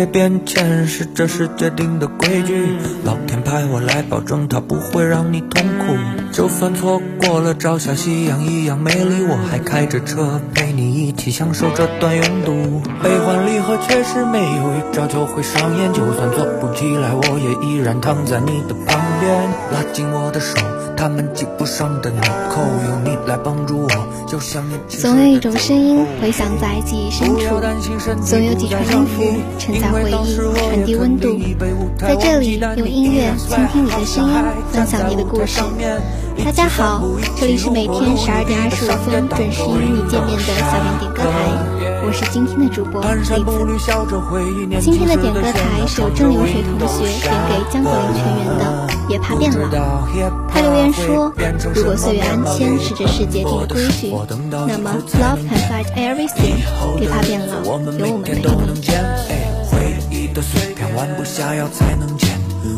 也变迁是这世界定的规矩，老天派我来保证它不会让你痛苦。就算错过了朝霞夕阳一样美丽，我还开着车陪你一起享受这段拥堵。悲欢离合确实没有一朝就会上演，就算坐不起来，我也依然躺在你的旁边，拉紧我的手。他们系不上的纽扣，有你来帮助我。总有一种声音回响在记忆深处，总有几串音符承载回忆，传递温度。在这里，用音乐倾听你的声音，分享你的故事。大家好，这里是每天十二点二十五分准时与你见面的小林点歌台，我是今天的主播李子。今天的点歌台是由蒸馏水同学点给江国林全员的。别怕变老。他留言说：“如果岁月安迁是这世界定的规矩，那么 love can fight everything。别怕变老，有我们陪你。”的碎片，缓步下药才能解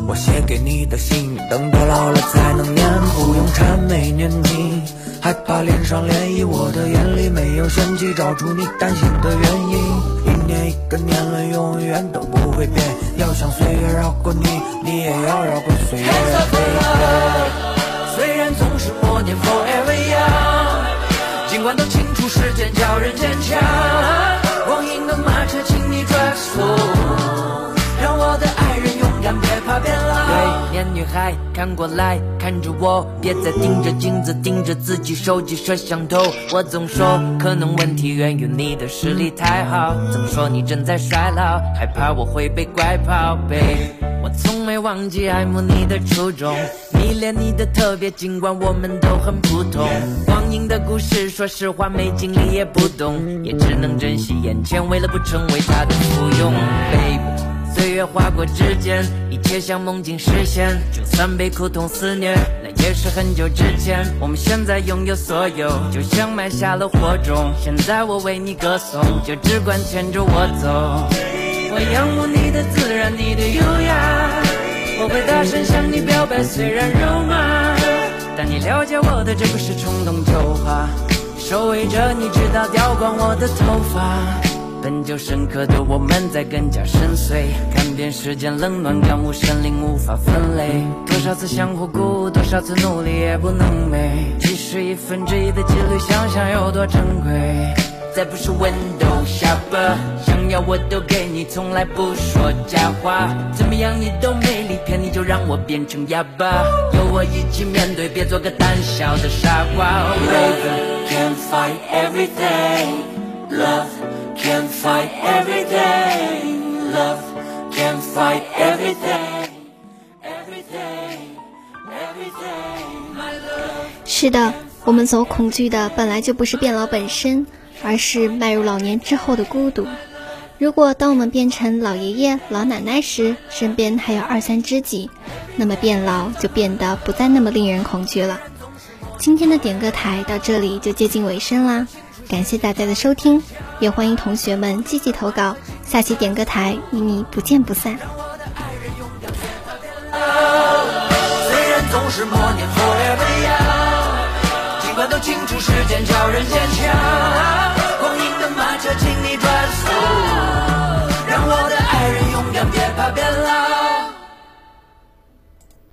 我写给你的信，等到老了才能念，不用谄媚年纪，害怕脸上涟漪。我的眼里没有嫌弃，找出你担心的原因。一年一个年轮，永远都不会变。要想岁月绕过你，你也要绕过岁月。虽然总是默念 forever young，尽管都清楚时间叫人坚强。光阴的马车，请你转速，让我的爱人永远别怕别。女孩，看过来看着我，别再盯着镜子，盯着自己手机摄像头。我总说，可能问题源于你的实力太好。怎么说你正在衰老，害怕我会被拐跑。贝，我从没忘记爱慕你的初衷，迷恋你的特别，尽管我们都很普通。光阴的故事，说实话没经历也不懂，也只能珍惜眼前，为了不成为他的附庸。Baby。岁月划过指尖，一切像梦境实现。就算被苦痛肆虐，那也是很久之前。我们现在拥有所有，就像埋下了火种。现在我为你歌颂，就只管牵着我走。我仰慕你的自然，你的优雅。我会大声向你表白，虽然肉麻，但你了解我的，这不是冲动就话。守卫着你，直到掉光我的头发。本就深刻的我们在更加深邃，看遍世间冷暖，感悟生灵无法分类。多少次相互鼓舞，多少次努力也不能美。即使一分之一的几率，想想有多珍贵。再不是 window shopper，想要我都给你，从来不说假话。怎么样你都美丽，骗你就让我变成哑巴。有我一起面对，别做个胆小的傻瓜。Love can fight everything, 是的，我们所恐惧的本来就不是变老本身，而是迈入老年之后的孤独。如果当我们变成老爷爷、老奶奶时，身边还有二三知己，那么变老就变得不再那么令人恐惧了。今天的点歌台到这里就接近尾声啦。感谢大家的收听，也欢迎同学们积极投稿，下期点歌台与你不见不散。是默念 forever 尽管都清楚时间教人坚强，光阴的马车，